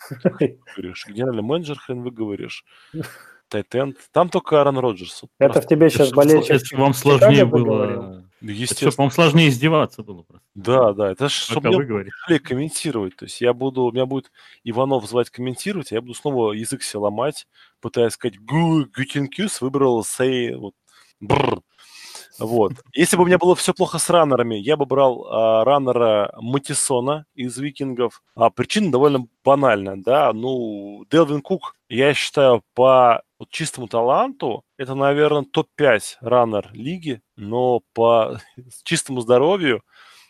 Генеральный менеджер хрен выговоришь. Тайтенд. Там только Аарон Роджерс. Это в тебе сейчас болельщик. Вам сложнее было... Естественно. Чтобы вам сложнее издеваться было просто. Да, да. Это чтобы мне комментировать. То есть я буду, у меня будет Иванов звать комментировать, а я буду снова язык себе ломать, пытаясь сказать Гютенкюс выбрал сей вот бррр. Вот. Если бы у меня было все плохо с раннерами, я бы брал а, раннера Матисона из Викингов. А причина довольно банальная, да. Ну, Делвин Кук, я считаю, по вот чистому таланту, это, наверное, топ-5 раннер лиги, но по чистому здоровью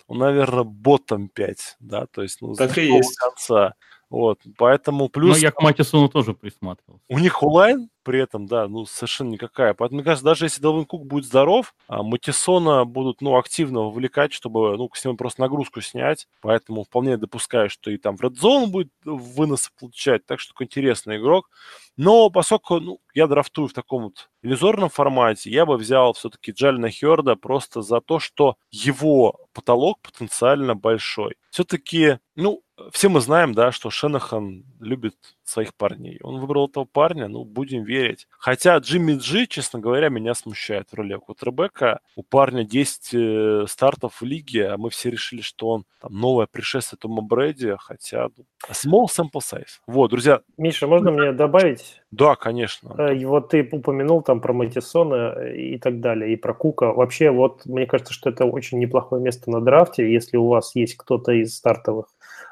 он, наверное, ботом 5, да, то есть, ну, так и есть. конца. Вот, поэтому плюс... Но я к Матисону тоже присматривался. У них улайн при этом, да, ну, совершенно никакая. Поэтому, мне кажется, даже если Делвин Кук будет здоров, а Матисона будут, ну, активно вовлекать, чтобы, ну, с ним просто нагрузку снять. Поэтому вполне допускаю, что и там в Red Zone будет выносы получать. Так что такой интересный игрок. Но поскольку ну, я драфтую в таком вот иллюзорном формате, я бы взял все-таки Джалина Херда просто за то, что его потолок потенциально большой. Все-таки, ну, все мы знаем, да, что Шенахан любит своих парней. Он выбрал этого парня, ну, будем верить. Хотя Джимми Джи, честно говоря, меня смущает в роли квотербека. У парня 10 э, стартов в лиге, а мы все решили, что он там, новое пришествие Тома Брэди, хотя ну, small sample size. Вот, друзья. Миша, можно мне добавить? Да, конечно. Э, вот ты упомянул там про Матисона и так далее, и про Кука. Вообще, вот мне кажется, что это очень неплохое место на драфте, если у вас есть кто-то из стартовых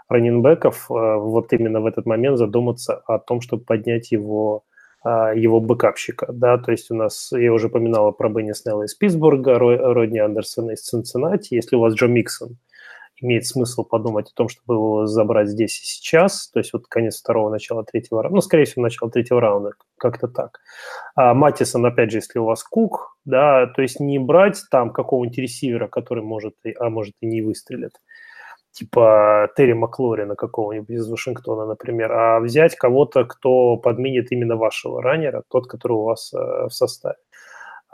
раненбеков, э, вот именно в этот момент задуматься о том, чтобы поднять его э, его бэкапщика, да, то есть у нас, я уже упоминала про Бенни Снелла из Питтсбурга, Родни Андерсона из Цинциннати, если у вас Джо Миксон, имеет смысл подумать о том, чтобы его забрать здесь и сейчас, то есть вот конец второго, начала третьего раунда, ну, скорее всего, начало третьего раунда, как-то так. А Матисон, опять же, если у вас Кук, да, то есть не брать там какого-нибудь ресивера, который может, а может и не выстрелит, типа Терри Маклорина какого-нибудь из Вашингтона, например, а взять кого-то, кто подменит именно вашего раннера, тот, который у вас э, в составе.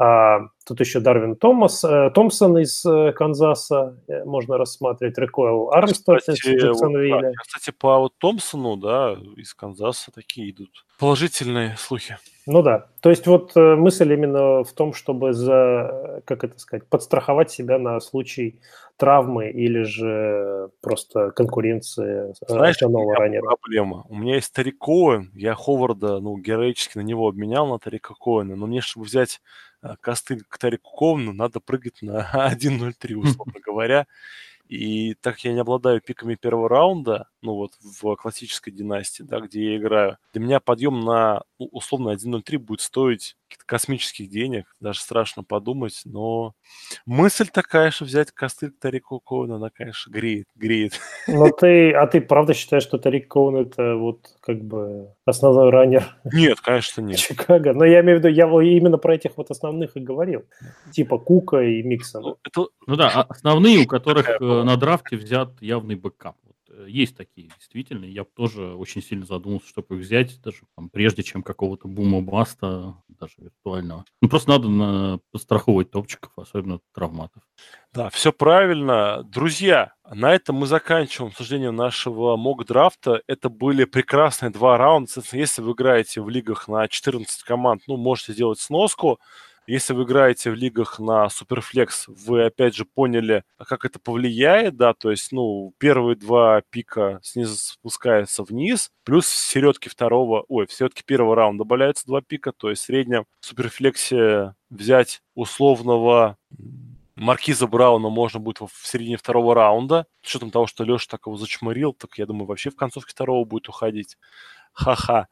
А, тут еще Дарвин Томас, э, Томпсон из э, Канзаса э, можно рассматривать, Рекойл Армстед из Джексонвилля. да, кстати, по вот Томпсону, да, из Канзаса такие идут положительные слухи. Ну да, то есть вот мысль именно в том, чтобы за, как это сказать, подстраховать себя на случай травмы или же просто конкуренции Знаешь, основного раннера. проблема. У меня есть Тарик Коэн, я Ховарда, ну, героически на него обменял, на Тарика Коэна, но мне, чтобы взять костыль к Тарику Коэну, надо прыгать на 1.03, условно говоря. И так как я не обладаю пиками первого раунда, ну вот в классической династии, да, где я играю, для меня подъем на условно 1.03 будет стоить каких-то космических денег, даже страшно подумать, но мысль такая, что взять костыль Тарику Коуна, она, конечно, греет, греет. Но ты, а ты правда считаешь, что Тарик Коун это вот как бы основной runner? Нет, конечно, нет. Чикаго. Но я имею в виду, я именно про этих вот основных и говорил. Типа Кука и Миксона. Ну, это... ну да, а основные, у которых э, на драфте взят явный backup есть такие, действительно. Я тоже очень сильно задумался, чтобы их взять, даже там, прежде чем какого-то бума-баста, даже виртуального. Ну, просто надо на, подстраховывать топчиков, особенно травматов. Да, все правильно. Друзья, на этом мы заканчиваем обсуждение нашего мок-драфта. Это были прекрасные два раунда. Если вы играете в лигах на 14 команд, ну, можете сделать сноску. Если вы играете в лигах на Суперфлекс, вы опять же поняли, как это повлияет, да, то есть, ну, первые два пика снизу спускаются вниз, плюс в середке второго, ой, в середке первого раунда добавляются два пика, то есть в среднем в Суперфлексе взять условного Маркиза Брауна можно будет в середине второго раунда. С учетом того, что Леша так его зачморил, так я думаю, вообще в концовке второго будет уходить. Ха-ха.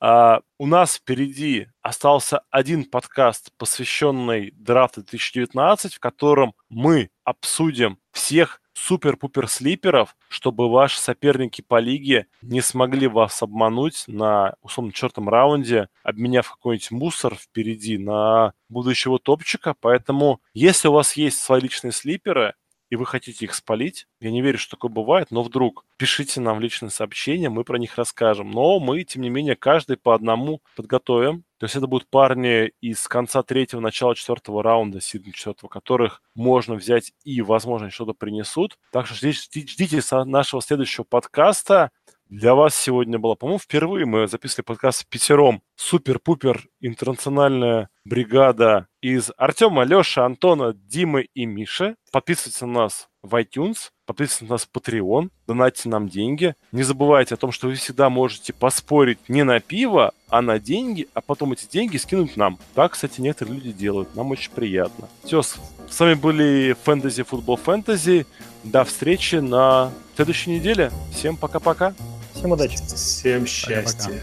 А, у нас впереди остался один подкаст, посвященный драфту 2019, в котором мы обсудим всех супер-пупер слиперов, чтобы ваши соперники по лиге не смогли вас обмануть на условно четвертом раунде, обменяв какой-нибудь мусор впереди на будущего топчика. Поэтому, если у вас есть свои личные слиперы, и вы хотите их спалить, я не верю, что такое бывает, но вдруг пишите нам в личные сообщения, мы про них расскажем. Но мы, тем не менее, каждый по одному подготовим. То есть это будут парни из конца третьего, начала четвертого раунда, сидна четвертого, которых можно взять и, возможно, что-то принесут. Так что ждите, ждите нашего следующего подкаста. Для вас сегодня было, по-моему, впервые мы записывали подкаст пятером. Супер-пупер интернациональная бригада из Артема, Леши, Антона, Димы и Миши. Подписывайтесь на нас в iTunes, подписывайтесь на нас в Patreon, донатьте нам деньги. Не забывайте о том, что вы всегда можете поспорить не на пиво, а на деньги, а потом эти деньги скинуть нам. Так, кстати, некоторые люди делают. Нам очень приятно. Все, с вами были Фэнтези Футбол Фэнтези. До встречи на следующей неделе. Всем пока-пока. Всем удачи. Всем счастья.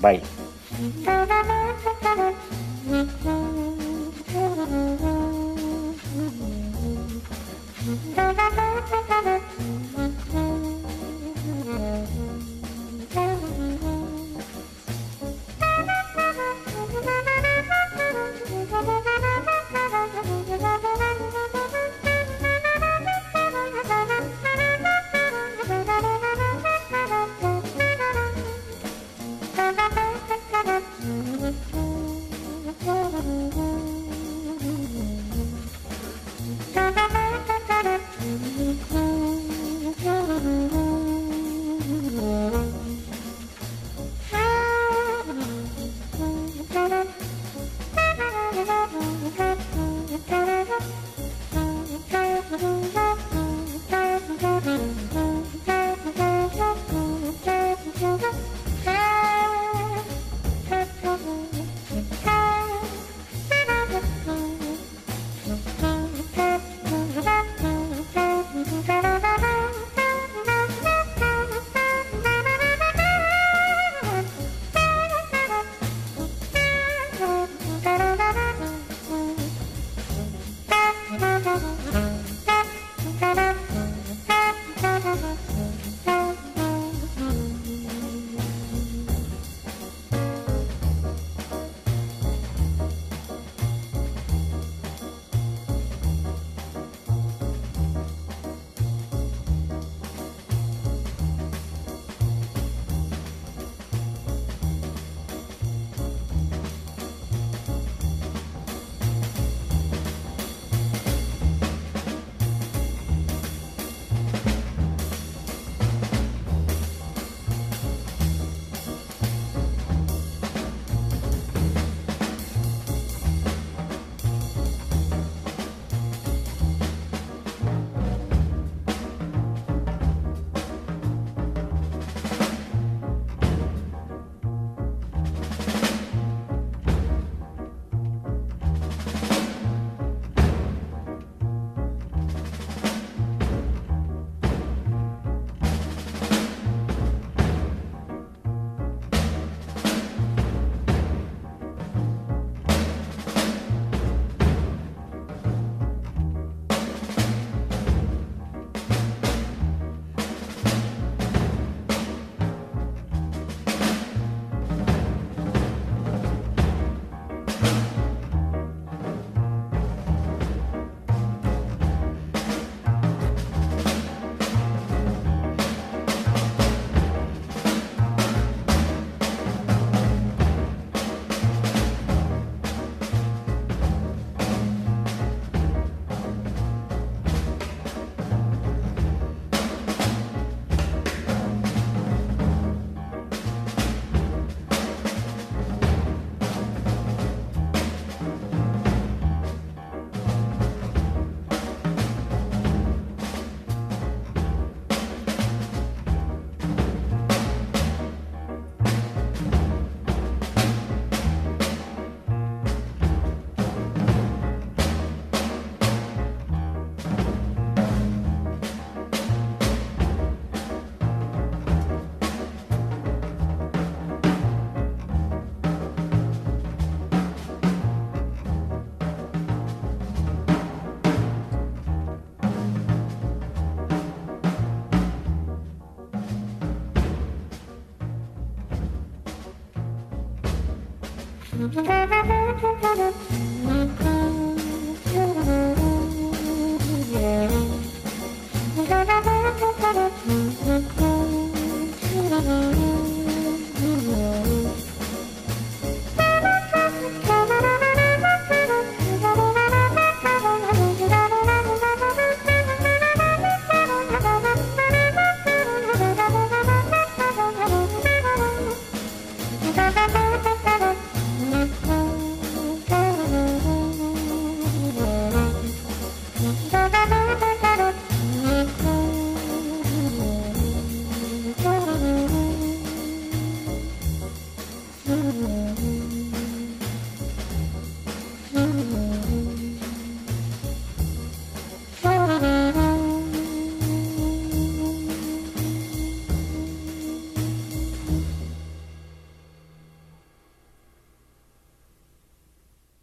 Бай. Thank you.